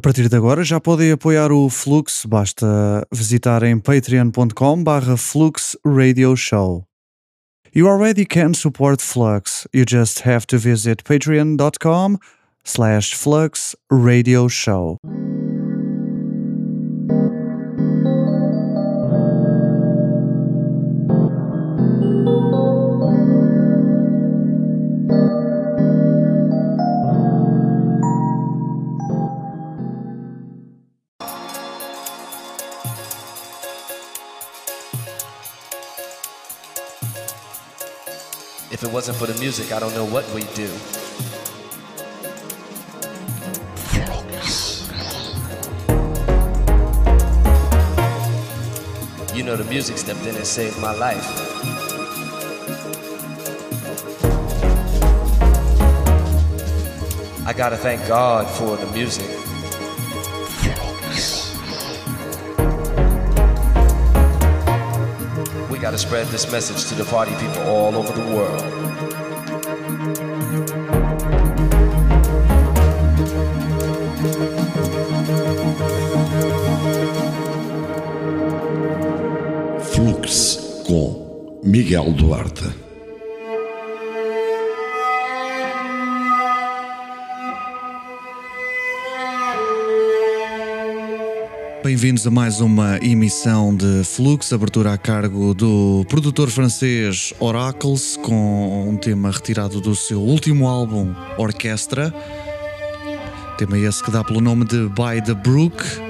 A partir de agora já podem apoiar o Flux, basta visitarem patreon.com barra Flux Radio Show. You already can support Flux, you just have to visit patreon.com slash Flux Radio Show. Wasn't for the music, I don't know what we'd do. You know, the music stepped in and saved my life. I gotta thank God for the music. We gotta spread this message to the party people all over the world. Miguel Duarte. Bem-vindos a mais uma emissão de Flux, abertura a cargo do produtor francês Oracles, com um tema retirado do seu último álbum, Orquestra. Tema esse que dá pelo nome de By the Brook.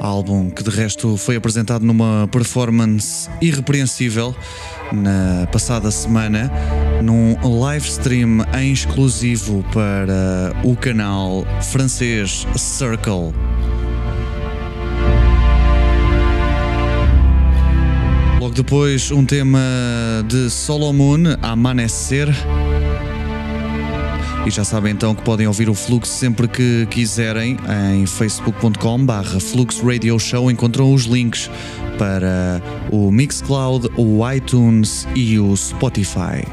Álbum que de resto foi apresentado numa performance irrepreensível na passada semana, num live stream em exclusivo para o canal francês Circle. Logo depois, um tema de Solomon, Amanhecer. E já sabem então que podem ouvir o Flux sempre que quiserem em facebook.com barra Flux Radio Show. Encontram os links para o Mixcloud, o iTunes e o Spotify.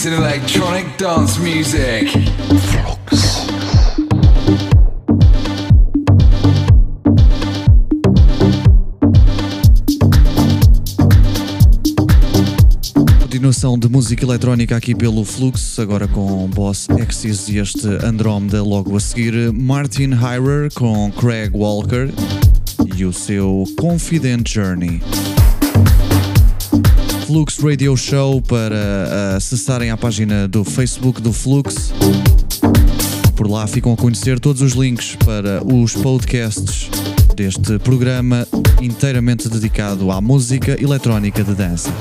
Tunes in electronic dance music. Continuação de música eletrónica aqui pelo Flux, agora com Boss Axis e este Andromeda logo a seguir. Martin Hyrer com Craig Walker e o seu Confident Journey. Flux Radio Show para uh, acessarem a página do Facebook do Flux. Por lá ficam a conhecer todos os links para os podcasts deste programa inteiramente dedicado à música eletrónica de dança.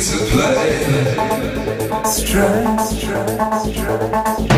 to play. Stress, stress, stress.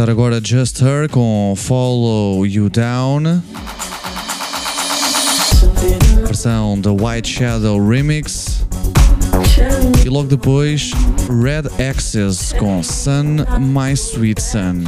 Escutar agora Just Her com Follow You Down. Versão da White Shadow Remix. E logo depois Red Access com Sun My Sweet Sun.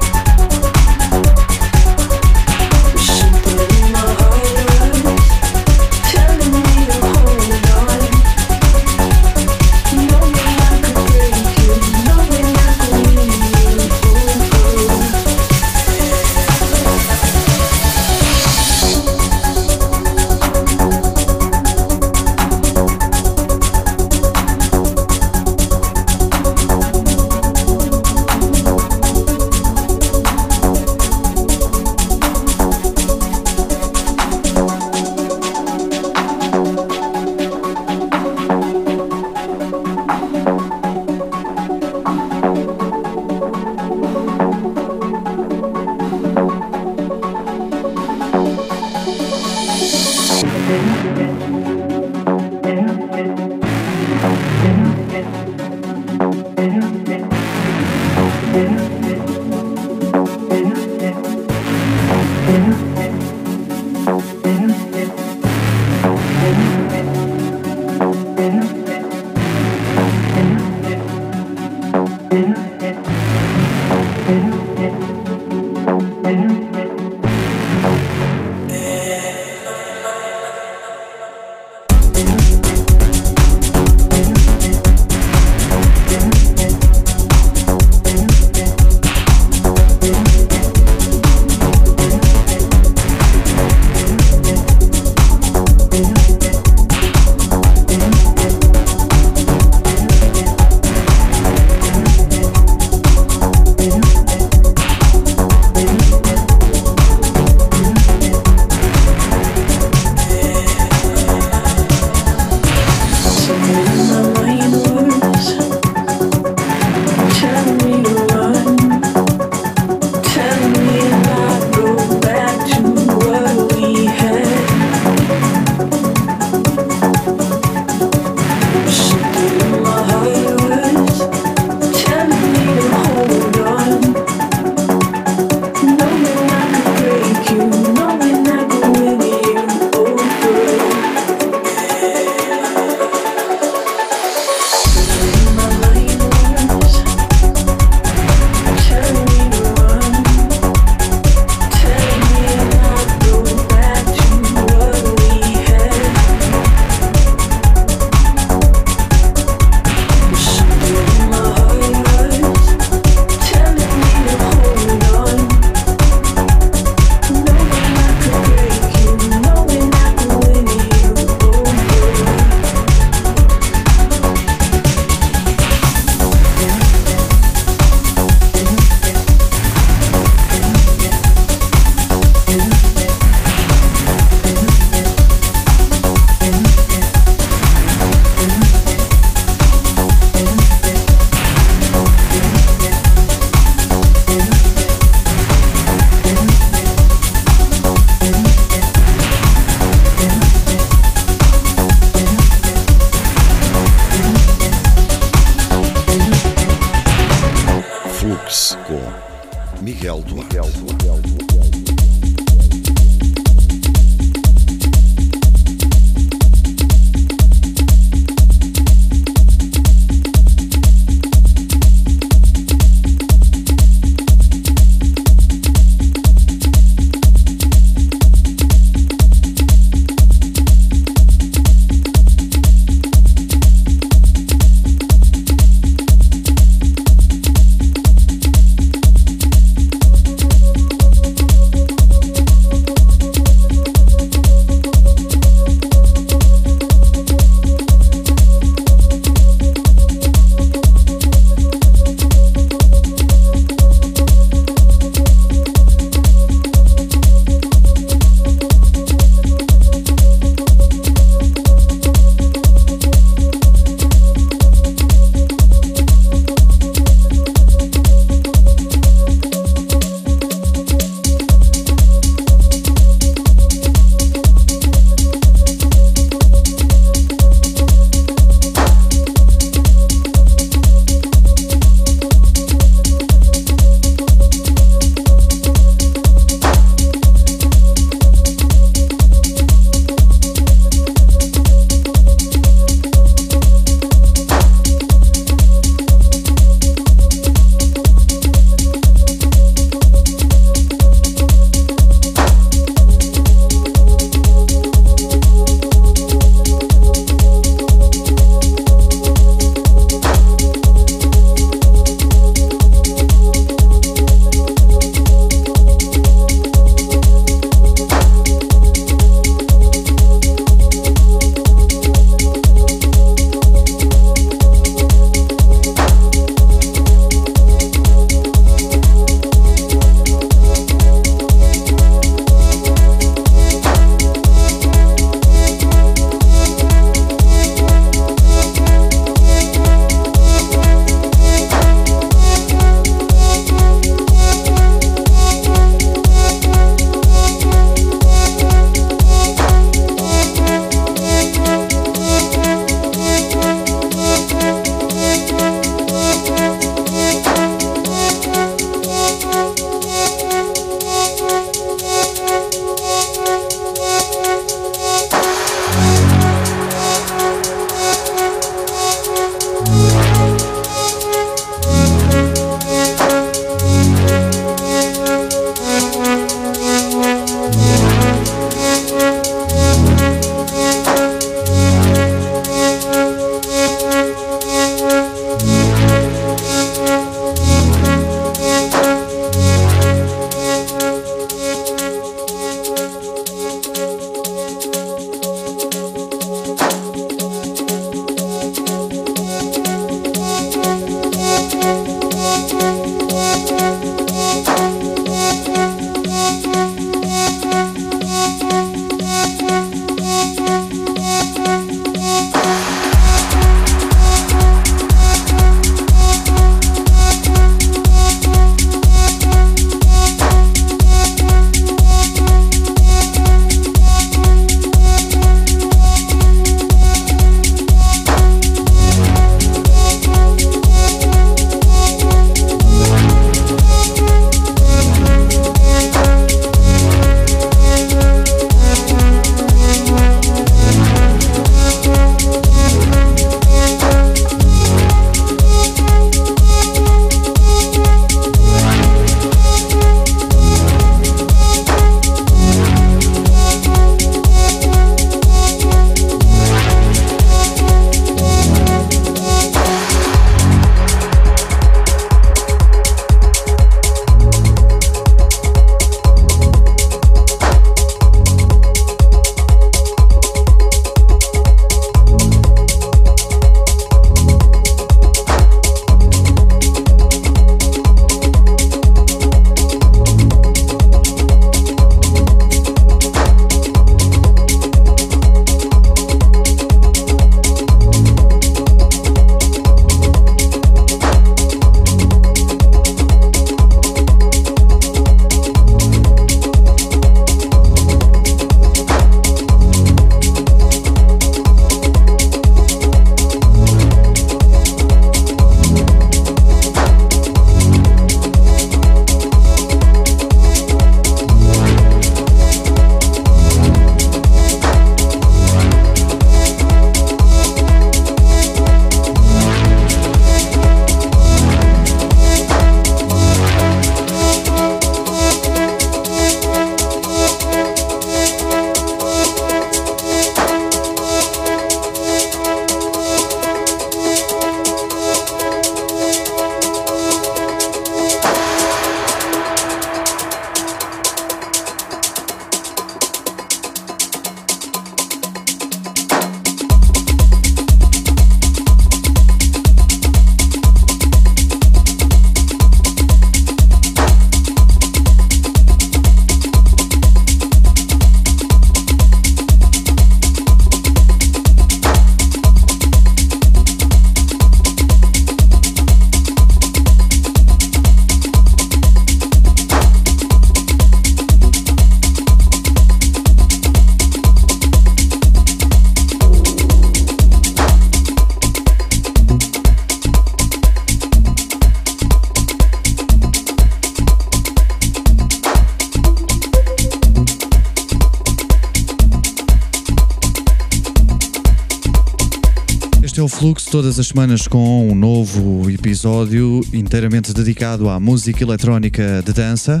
Fluxo todas as semanas com um novo episódio inteiramente dedicado à música eletrónica de dança.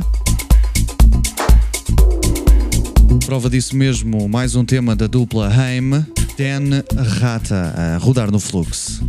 Prova disso mesmo, mais um tema da dupla Haim, Dan Rata, a rodar no Fluxo.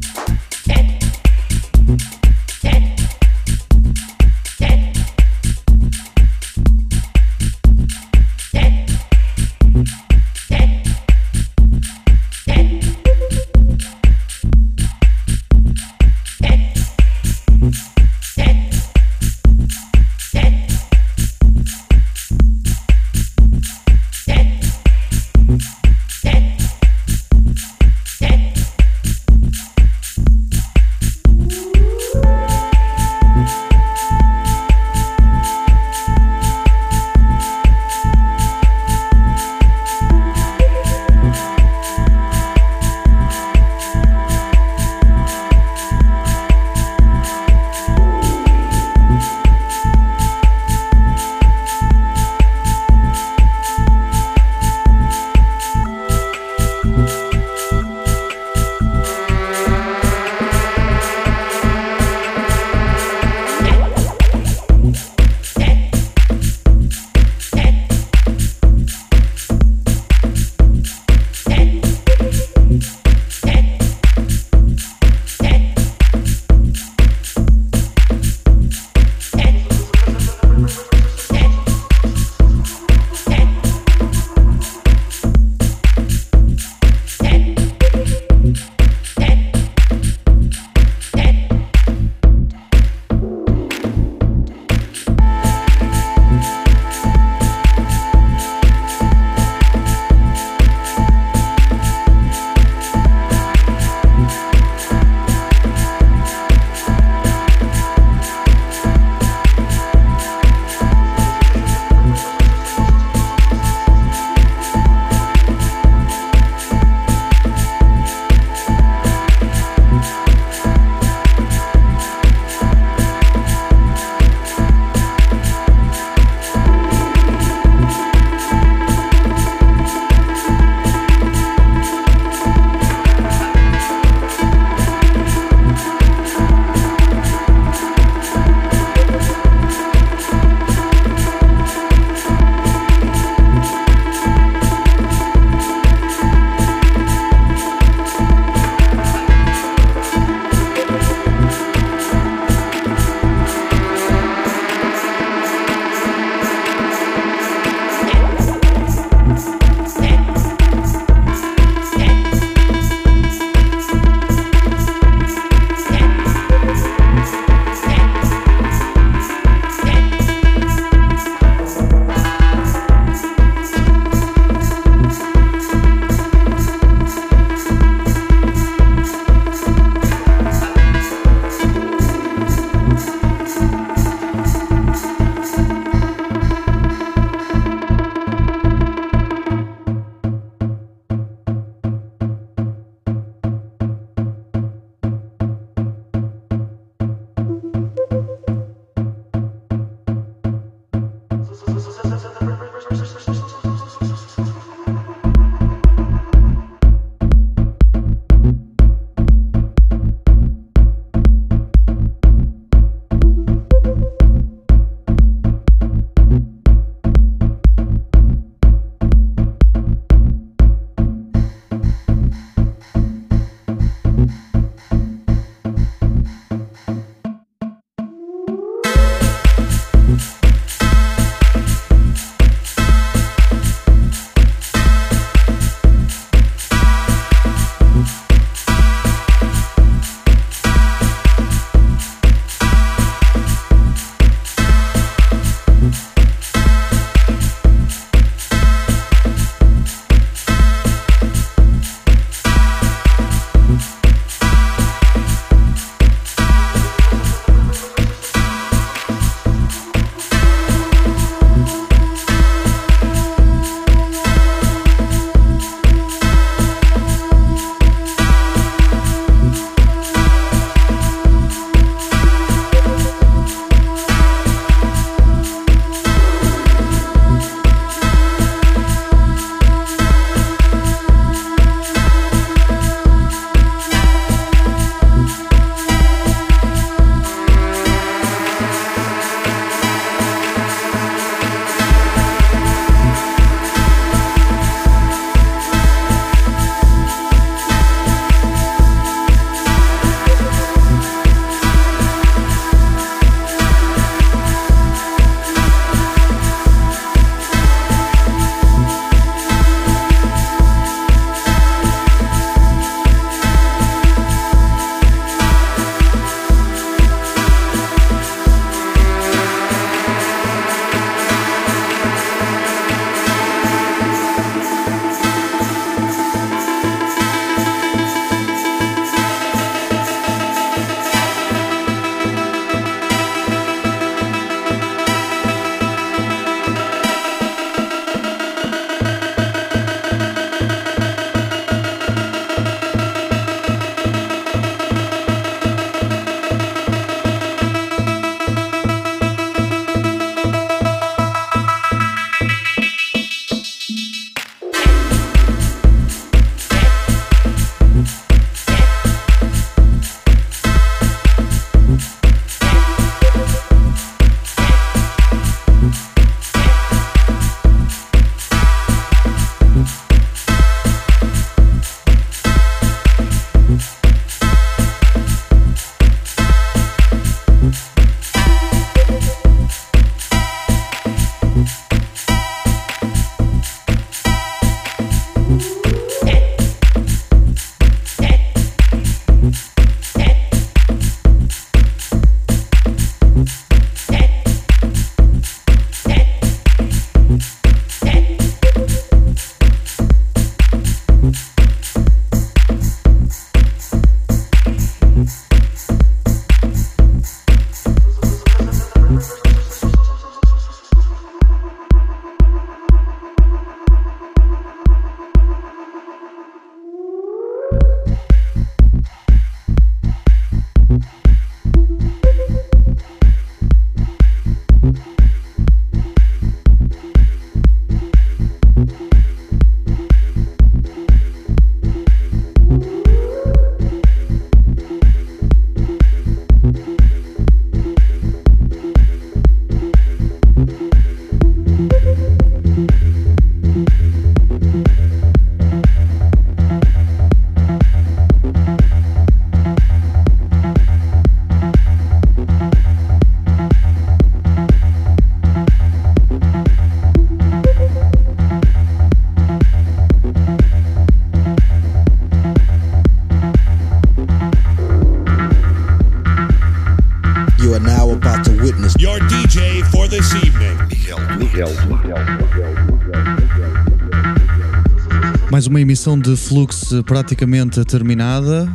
De Flux praticamente terminada.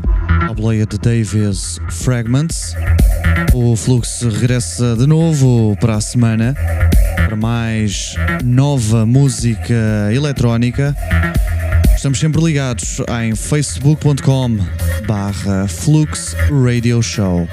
A boleia de Davis Fragments. O Flux regressa de novo para a semana para mais nova música eletrónica. Estamos sempre ligados em facebook.com barra Flux Radio Show.